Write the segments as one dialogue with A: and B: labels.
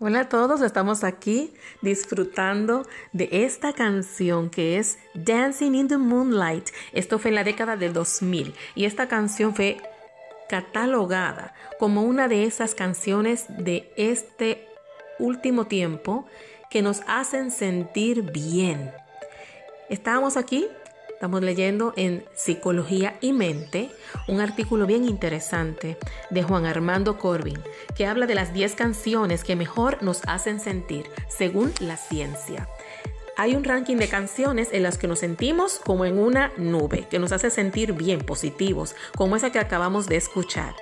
A: Hola a todos, estamos aquí disfrutando de esta canción que es Dancing in the Moonlight. Esto fue en la década del 2000 y esta canción fue catalogada como una de esas canciones de este último tiempo que nos hacen sentir bien. Estábamos aquí Estamos leyendo en Psicología y Mente un artículo bien interesante de Juan Armando Corbin que habla de las 10 canciones que mejor nos hacen sentir según la ciencia. Hay un ranking de canciones en las que nos sentimos como en una nube, que nos hace sentir bien, positivos, como esa que acabamos de escuchar.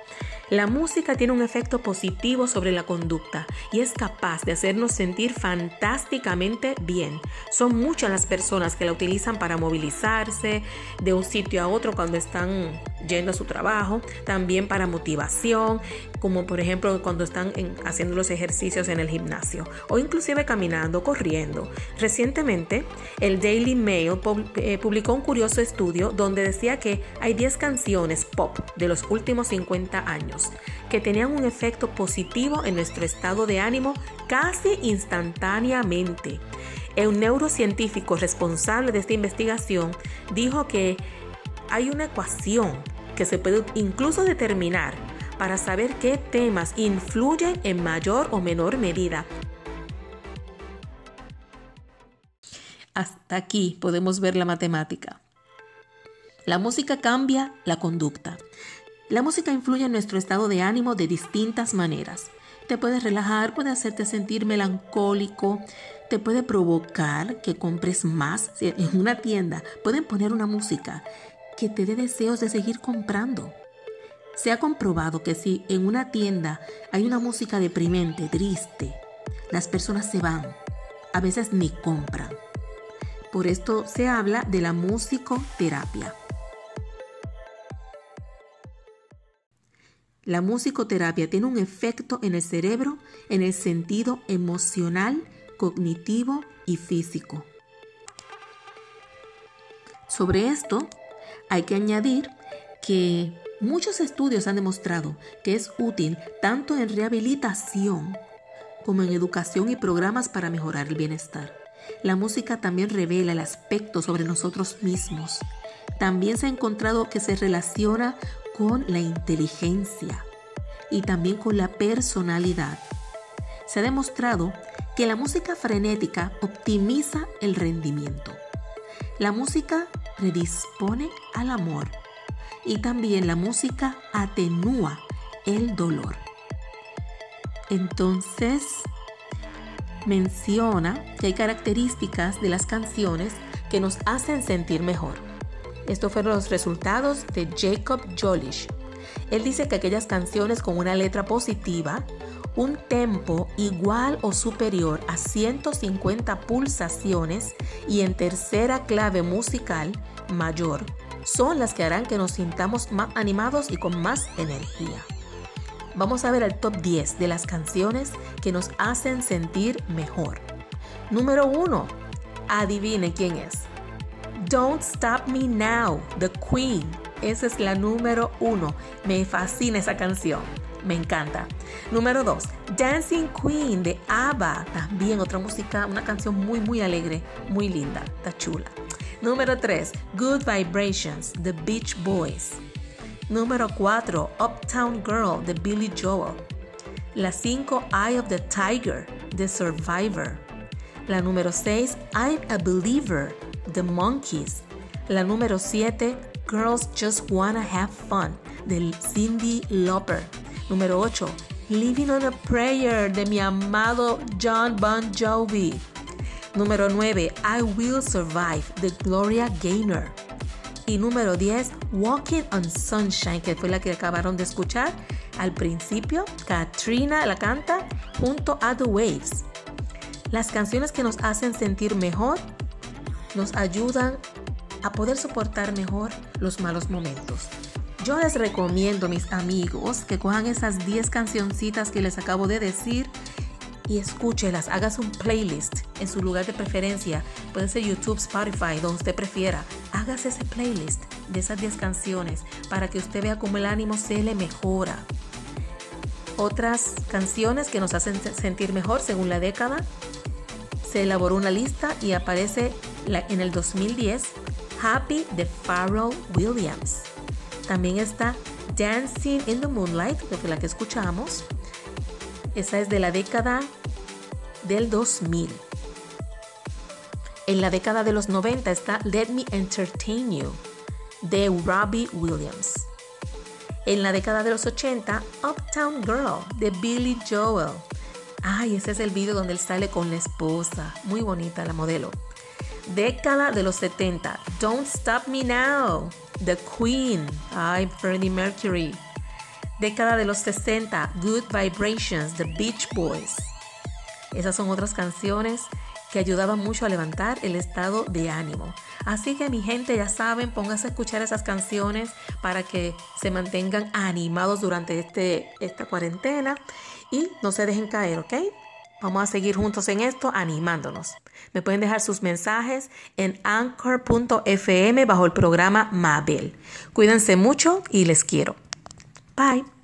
A: La música tiene un efecto positivo sobre la conducta y es capaz de hacernos sentir fantásticamente bien. Son muchas las personas que la utilizan para movilizarse de un sitio a otro cuando están yendo a su trabajo, también para motivación, como por ejemplo cuando están haciendo los ejercicios en el gimnasio o inclusive caminando, corriendo. Recientemente, el Daily Mail eh, publicó un curioso estudio donde decía que hay 10 canciones pop de los últimos 50 años que tenían un efecto positivo en nuestro estado de ánimo casi instantáneamente. Un neurocientífico responsable de esta investigación dijo que hay una ecuación que se puede incluso determinar para saber qué temas influyen en mayor o menor medida. Hasta aquí podemos ver la matemática. La música cambia la conducta. La música influye en nuestro estado de ánimo de distintas maneras. Te puede relajar, puede hacerte sentir melancólico, te puede provocar que compres más. En una tienda pueden poner una música que te dé deseos de seguir comprando. Se ha comprobado que si en una tienda hay una música deprimente, triste, las personas se van, a veces ni compran. Por esto se habla de la musicoterapia. La musicoterapia tiene un efecto en el cerebro en el sentido emocional, cognitivo y físico. Sobre esto, hay que añadir que muchos estudios han demostrado que es útil tanto en rehabilitación como en educación y programas para mejorar el bienestar. La música también revela el aspecto sobre nosotros mismos. También se ha encontrado que se relaciona con la inteligencia y también con la personalidad. Se ha demostrado que la música frenética optimiza el rendimiento. La música predispone al amor y también la música atenúa el dolor. Entonces, menciona que hay características de las canciones que nos hacen sentir mejor. Estos fueron los resultados de Jacob Jolish. Él dice que aquellas canciones con una letra positiva un tempo igual o superior a 150 pulsaciones y en tercera clave musical mayor son las que harán que nos sintamos más animados y con más energía. Vamos a ver el top 10 de las canciones que nos hacen sentir mejor. Número 1. Adivine quién es. Don't Stop Me Now, The Queen. Esa es la número 1. Me fascina esa canción. Me encanta. Número 2, Dancing Queen de ABBA. También otra música, una canción muy, muy alegre, muy linda, está chula. Número 3, Good Vibrations de Beach Boys. Número 4, Uptown Girl de Billy Joel. La 5, Eye of the Tiger de Survivor. La número 6, I'm a Believer de Monkeys. La número 7, Girls Just Wanna Have Fun de Cindy Lauper. Número 8. Living on a Prayer de mi amado John Bon Jovi. Número 9. I Will Survive de Gloria Gaynor. Y número 10. Walking on Sunshine, que fue la que acabaron de escuchar al principio. Katrina la canta junto a The Waves. Las canciones que nos hacen sentir mejor nos ayudan a poder soportar mejor los malos momentos. Yo les recomiendo, mis amigos, que cojan esas 10 cancioncitas que les acabo de decir y escúchelas. Hagas un playlist en su lugar de preferencia. Puede ser YouTube, Spotify, donde usted prefiera. Hágase ese playlist de esas 10 canciones para que usted vea cómo el ánimo se le mejora. otras canciones que nos hacen sentir mejor según la década. Se elaboró una lista y aparece en el 2010 Happy de Pharrell Williams. También está Dancing in the Moonlight, que fue la que escuchamos. Esa es de la década del 2000. En la década de los 90 está Let Me Entertain You de Robbie Williams. En la década de los 80, Uptown Girl de Billy Joel. Ay, ese es el video donde él sale con la esposa. Muy bonita la modelo. Década de los 70, Don't Stop Me Now, The Queen. Ay, Freddie Mercury. Década de los 60, Good Vibrations, The Beach Boys. Esas son otras canciones que ayudaban mucho a levantar el estado de ánimo. Así que mi gente ya saben, pónganse a escuchar esas canciones para que se mantengan animados durante este, esta cuarentena y no se dejen caer, ¿ok? Vamos a seguir juntos en esto, animándonos. Me pueden dejar sus mensajes en anchor.fm bajo el programa Mabel. Cuídense mucho y les quiero. Bye.